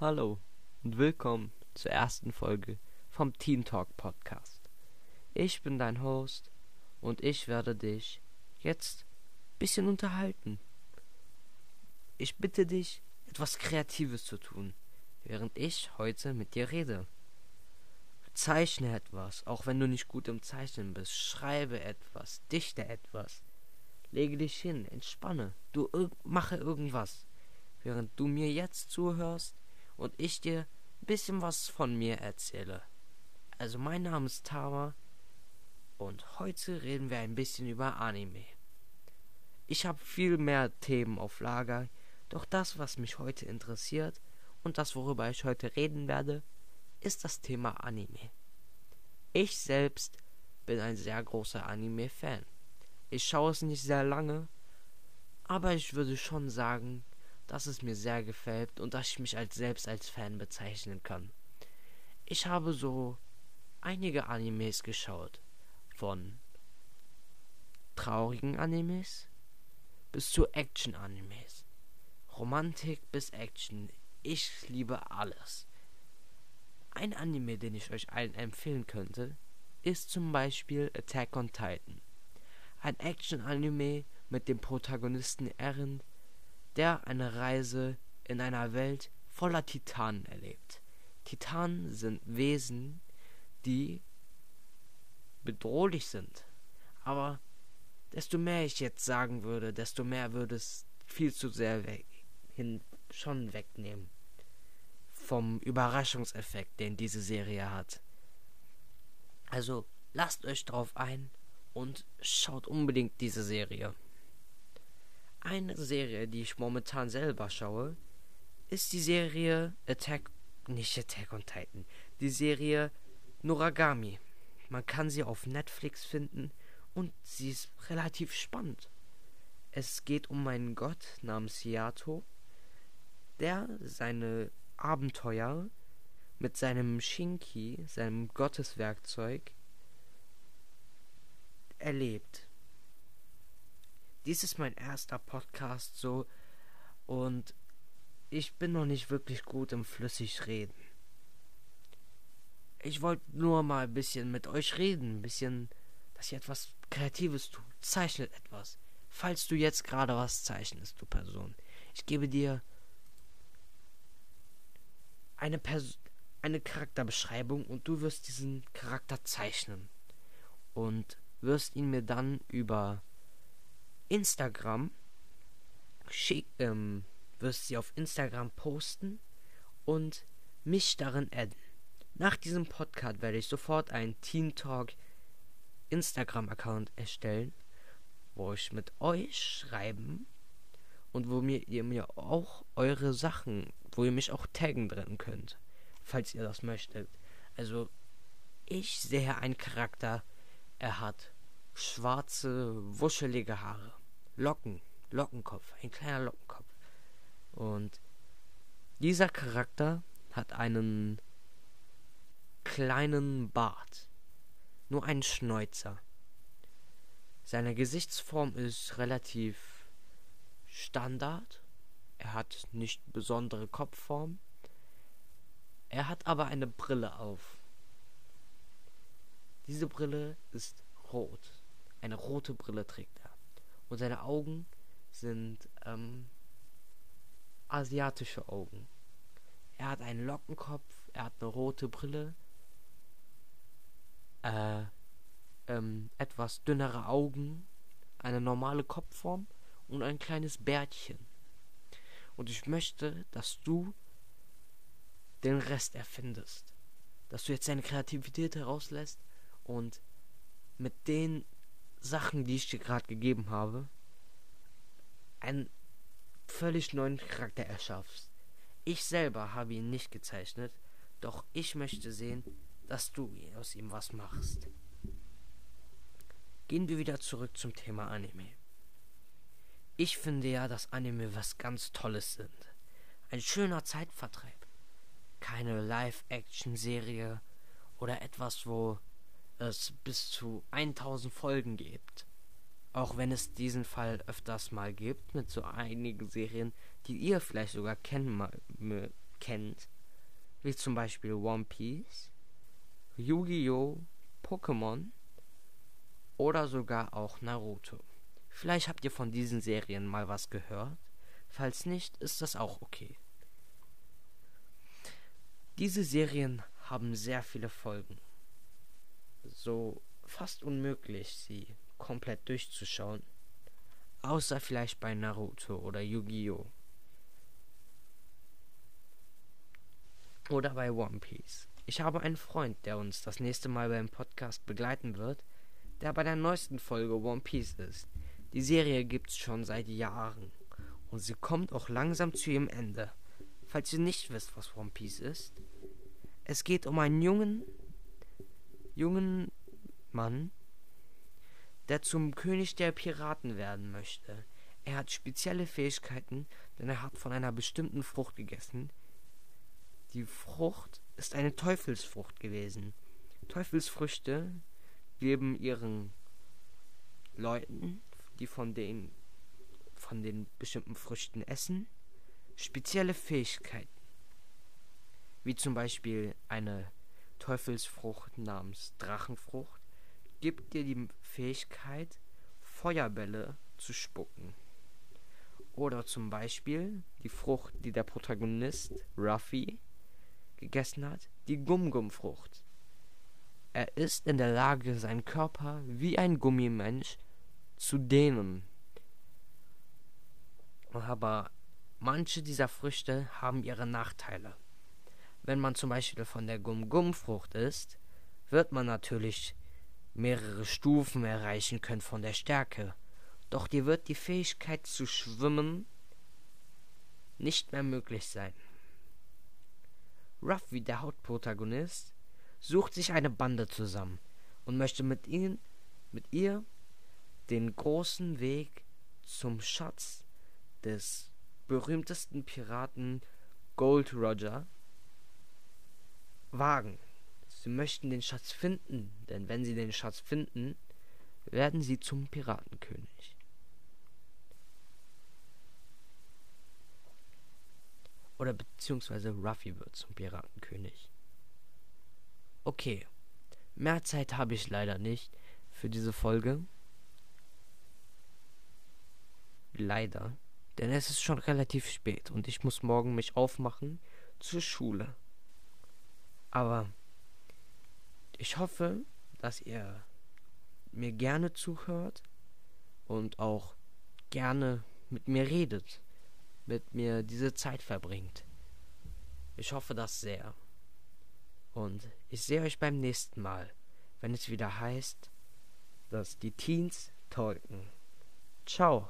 Hallo und willkommen zur ersten Folge vom Teen Talk Podcast. Ich bin dein Host und ich werde dich jetzt ein bisschen unterhalten. Ich bitte dich, etwas Kreatives zu tun, während ich heute mit dir rede. Zeichne etwas, auch wenn du nicht gut im Zeichnen bist. Schreibe etwas, dichte etwas. Lege dich hin, entspanne. Du mache irgendwas. Während du mir jetzt zuhörst, und ich dir ein bisschen was von mir erzähle. Also mein Name ist Tama und heute reden wir ein bisschen über Anime. Ich habe viel mehr Themen auf Lager, doch das, was mich heute interessiert und das, worüber ich heute reden werde, ist das Thema Anime. Ich selbst bin ein sehr großer Anime-Fan. Ich schaue es nicht sehr lange, aber ich würde schon sagen, dass es mir sehr gefällt und dass ich mich als selbst als Fan bezeichnen kann. Ich habe so einige Animes geschaut, von traurigen Animes bis zu Action-Animes. Romantik bis Action. Ich liebe alles. Ein Anime, den ich euch allen empfehlen könnte, ist zum Beispiel Attack on Titan. Ein Action-Anime mit dem Protagonisten Eren, der eine Reise in einer Welt voller Titanen erlebt. Titanen sind Wesen, die bedrohlich sind. Aber desto mehr ich jetzt sagen würde, desto mehr würde es viel zu sehr weg, hin, schon wegnehmen. Vom Überraschungseffekt, den diese Serie hat. Also lasst euch drauf ein und schaut unbedingt diese Serie. Eine Serie, die ich momentan selber schaue, ist die Serie Attack, nicht Attack on Titan, die Serie Noragami. Man kann sie auf Netflix finden und sie ist relativ spannend. Es geht um einen Gott namens Yato, der seine Abenteuer mit seinem Shinki, seinem Gotteswerkzeug, erlebt dies ist mein erster Podcast so und ich bin noch nicht wirklich gut im flüssig reden. Ich wollte nur mal ein bisschen mit euch reden, ein bisschen, dass ihr etwas Kreatives tut. Zeichnet etwas. Falls du jetzt gerade was zeichnest, du Person. Ich gebe dir eine Pers eine Charakterbeschreibung und du wirst diesen Charakter zeichnen und wirst ihn mir dann über Instagram schick, ähm, wirst sie auf Instagram posten und mich darin adden. Nach diesem Podcast werde ich sofort einen Teen Talk Instagram-Account erstellen, wo ich mit euch schreiben und wo mir, ihr mir auch eure Sachen, wo ihr mich auch taggen drin könnt, falls ihr das möchtet. Also, ich sehe einen Charakter, er hat schwarze, wuschelige Haare. Locken, Lockenkopf, ein kleiner Lockenkopf. Und dieser Charakter hat einen kleinen Bart, nur einen Schnäuzer. Seine Gesichtsform ist relativ Standard. Er hat nicht besondere Kopfform. Er hat aber eine Brille auf. Diese Brille ist rot. Eine rote Brille trägt er. Und seine Augen sind ähm, asiatische Augen. Er hat einen Lockenkopf, er hat eine rote Brille, äh, ähm, etwas dünnere Augen, eine normale Kopfform und ein kleines Bärtchen. Und ich möchte, dass du den Rest erfindest. Dass du jetzt deine Kreativität herauslässt und mit den Sachen, die ich dir gerade gegeben habe, einen völlig neuen Charakter erschaffst. Ich selber habe ihn nicht gezeichnet, doch ich möchte sehen, dass du aus ihm was machst. Gehen wir wieder zurück zum Thema Anime. Ich finde ja, dass Anime was ganz Tolles sind. Ein schöner Zeitvertreib. Keine Live-Action-Serie oder etwas, wo es bis zu 1000 Folgen gibt. Auch wenn es diesen Fall öfters mal gibt, mit so einigen Serien, die ihr vielleicht sogar kennen, kennt, wie zum Beispiel One Piece, Yu-Gi-Oh!, Pokémon oder sogar auch Naruto. Vielleicht habt ihr von diesen Serien mal was gehört. Falls nicht, ist das auch okay. Diese Serien haben sehr viele Folgen. So fast unmöglich, sie komplett durchzuschauen. Außer vielleicht bei Naruto oder Yu-Gi-Oh! Oder bei One Piece. Ich habe einen Freund, der uns das nächste Mal beim Podcast begleiten wird, der bei der neuesten Folge One Piece ist. Die Serie gibt's schon seit Jahren und sie kommt auch langsam zu ihrem Ende. Falls ihr nicht wisst, was One Piece ist, es geht um einen jungen, jungen Mann, der zum König der Piraten werden möchte. Er hat spezielle Fähigkeiten, denn er hat von einer bestimmten Frucht gegessen. Die Frucht ist eine Teufelsfrucht gewesen. Teufelsfrüchte geben ihren Leuten, die von den von den bestimmten Früchten essen, spezielle Fähigkeiten. Wie zum Beispiel eine Teufelsfrucht namens Drachenfrucht gibt dir die Fähigkeit, Feuerbälle zu spucken. Oder zum Beispiel die Frucht, die der Protagonist, Ruffy, gegessen hat, die Gum-Gum-Frucht. Er ist in der Lage, seinen Körper wie ein Gummimensch zu dehnen. Aber manche dieser Früchte haben ihre Nachteile. Wenn man zum Beispiel von der Gum-Gum-Frucht isst, wird man natürlich mehrere Stufen erreichen können von der Stärke. Doch dir wird die Fähigkeit zu schwimmen nicht mehr möglich sein. Ruffy, der Hauptprotagonist, sucht sich eine Bande zusammen und möchte mit ihnen, mit ihr den großen Weg zum Schatz des berühmtesten Piraten Gold Roger wagen. Sie möchten den Schatz finden, denn wenn sie den Schatz finden, werden sie zum Piratenkönig. Oder beziehungsweise Ruffy wird zum Piratenkönig. Okay, mehr Zeit habe ich leider nicht für diese Folge. Leider. Denn es ist schon relativ spät und ich muss morgen mich aufmachen zur Schule. Aber ich hoffe, dass ihr mir gerne zuhört und auch gerne mit mir redet, mit mir diese Zeit verbringt. Ich hoffe das sehr. Und ich sehe euch beim nächsten Mal, wenn es wieder heißt, dass die Teens talken. Ciao.